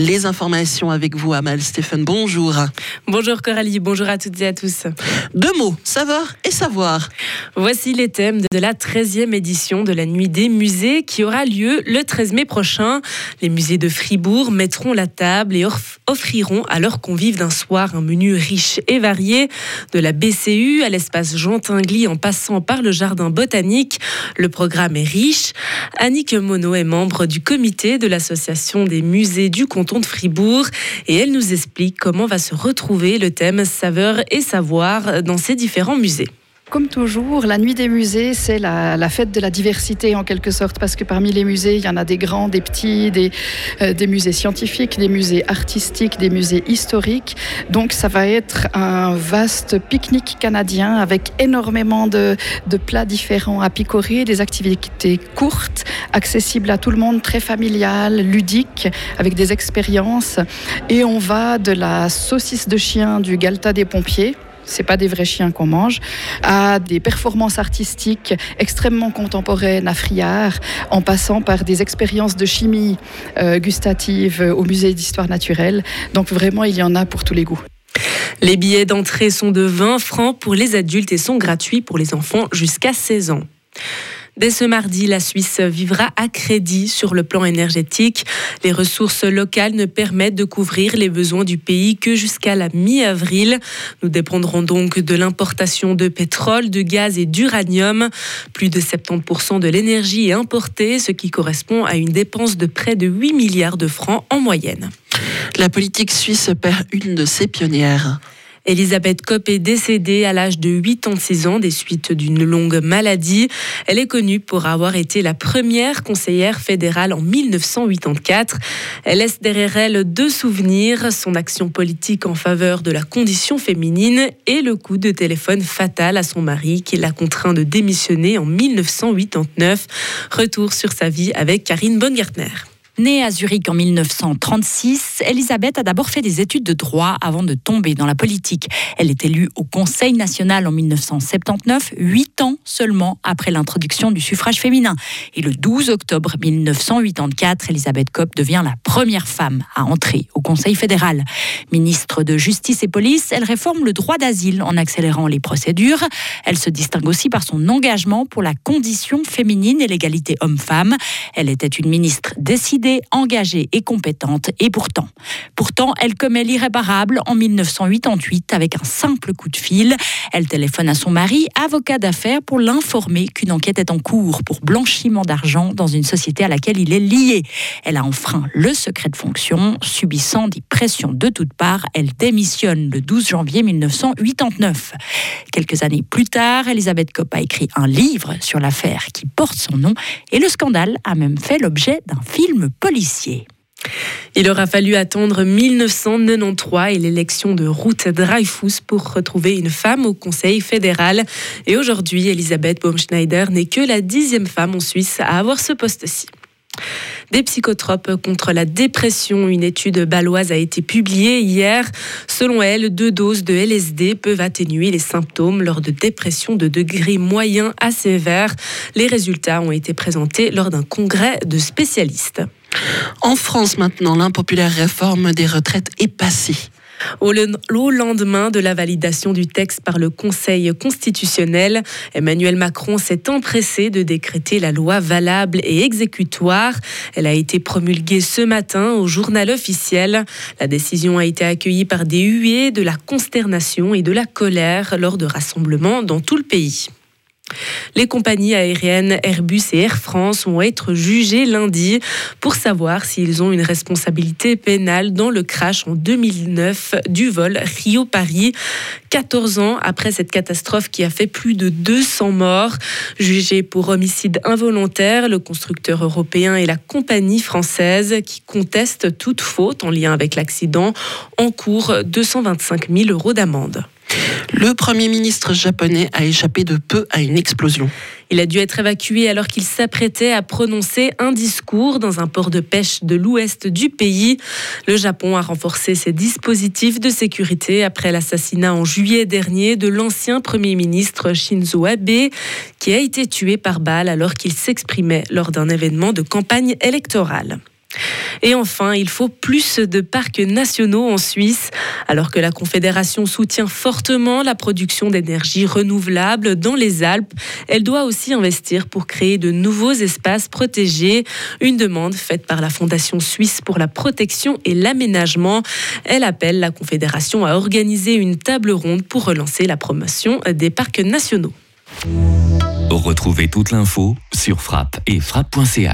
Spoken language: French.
Les informations avec vous, Amal Stéphane. Bonjour. Bonjour Coralie, bonjour à toutes et à tous. Deux mots, savoir et savoir. Voici les thèmes de la 13e édition de la Nuit des musées qui aura lieu le 13 mai prochain. Les musées de Fribourg mettront la table et offriront à leurs convives d'un soir un menu riche et varié. De la BCU à l'espace Jean Tinguely en passant par le jardin botanique, le programme est riche. Annick Monod est membre du comité de l'association des musées du canton de Fribourg et elle nous explique comment va se retrouver le thème saveur et savoir dans ces différents musées. Comme toujours, la nuit des musées, c'est la, fête de la diversité en quelque sorte, parce que parmi les musées, il y en a des grands, des petits, des, euh, des musées scientifiques, des musées artistiques, des musées historiques. Donc ça va être un vaste pique-nique canadien avec énormément de, de plats différents à picorer, des activités courtes, accessibles à tout le monde, très familiales, ludiques, avec des expériences. Et on va de la saucisse de chien du Galta des pompiers c'est pas des vrais chiens qu'on mange, à des performances artistiques extrêmement contemporaines à Friard, en passant par des expériences de chimie euh, gustative au musée d'histoire naturelle. Donc vraiment, il y en a pour tous les goûts. Les billets d'entrée sont de 20 francs pour les adultes et sont gratuits pour les enfants jusqu'à 16 ans. Dès ce mardi, la Suisse vivra à crédit sur le plan énergétique. Les ressources locales ne permettent de couvrir les besoins du pays que jusqu'à la mi-avril. Nous dépendrons donc de l'importation de pétrole, de gaz et d'uranium. Plus de 70% de l'énergie est importée, ce qui correspond à une dépense de près de 8 milliards de francs en moyenne. La politique suisse perd une de ses pionnières. Elisabeth Kopp est décédée à l'âge de 86 ans des suites d'une longue maladie. Elle est connue pour avoir été la première conseillère fédérale en 1984. Elle laisse derrière elle deux souvenirs, son action politique en faveur de la condition féminine et le coup de téléphone fatal à son mari qui l'a contraint de démissionner en 1989. Retour sur sa vie avec Karine Bongartner. Née à Zurich en 1936, Elisabeth a d'abord fait des études de droit avant de tomber dans la politique. Elle est élue au Conseil national en 1979, huit ans seulement après l'introduction du suffrage féminin. Et le 12 octobre 1984, Elisabeth Kopp devient la première femme à entrer au Conseil fédéral. Ministre de Justice et Police, elle réforme le droit d'asile en accélérant les procédures. Elle se distingue aussi par son engagement pour la condition féminine et l'égalité homme-femme. Elle était une ministre décidée engagée et compétente. Et pourtant, pourtant, elle commet l'irréparable en 1988 avec un simple coup de fil. Elle téléphone à son mari, avocat d'affaires, pour l'informer qu'une enquête est en cours pour blanchiment d'argent dans une société à laquelle il est lié. Elle a enfreint le secret de fonction, subissant des pressions de toutes parts. Elle démissionne le 12 janvier 1989. Quelques années plus tard, Elisabeth Kopp a écrit un livre sur l'affaire qui porte son nom et le scandale a même fait l'objet d'un film Il aura fallu attendre 1993 et l'élection de Ruth Dreyfus pour retrouver une femme au Conseil fédéral. Et aujourd'hui, Elisabeth Baumschneider n'est que la dixième femme en Suisse à avoir ce poste-ci. Des psychotropes contre la dépression. Une étude baloise a été publiée hier. Selon elle, deux doses de LSD peuvent atténuer les symptômes lors de dépression de degré moyen à sévère. Les résultats ont été présentés lors d'un congrès de spécialistes. En France maintenant, l'impopulaire réforme des retraites est passée. Au, lendemain de la validation du texte par le Conseil constitutionnel, Emmanuel Macron s'est empressé de décréter la loi valable et exécutoire. Elle a été promulguée ce matin au journal officiel. La décision a été accueillie par des huées, de la consternation et de la colère lors de rassemblements dans tout le pays. Les compagnies aériennes Airbus et Air France vont être jugées lundi pour savoir s'ils ont une responsabilité pénale dans le crash en 2009 du vol Rio-Paris. 14 ans après cette catastrophe qui a fait plus de 200 morts. Jugés pour homicide involontaire, le constructeur européen et la compagnie française qui contestent toute faute en lien avec l'accident encourent 225 000 euros d'amende. Le Premier ministre japonais a échappé de peu à une explosion. Il a dû être évacué alors qu'il s'apprêtait à prononcer un discours dans un port de pêche de l'ouest du pays. Le Japon a renforcé ses dispositifs de sécurité après l'assassinat en juillet dernier de l'ancien Premier ministre Shinzo Abe, qui a été tué par balle alors qu'il s'exprimait lors d'un événement de campagne électorale. Et enfin, il faut plus de parcs nationaux en Suisse. Alors que la Confédération soutient fortement la production d'énergie renouvelable dans les Alpes, elle doit aussi investir pour créer de nouveaux espaces protégés. Une demande faite par la Fondation suisse pour la protection et l'aménagement. Elle appelle la Confédération à organiser une table ronde pour relancer la promotion des parcs nationaux. Retrouvez toute l'info sur frappe et frappe.ch.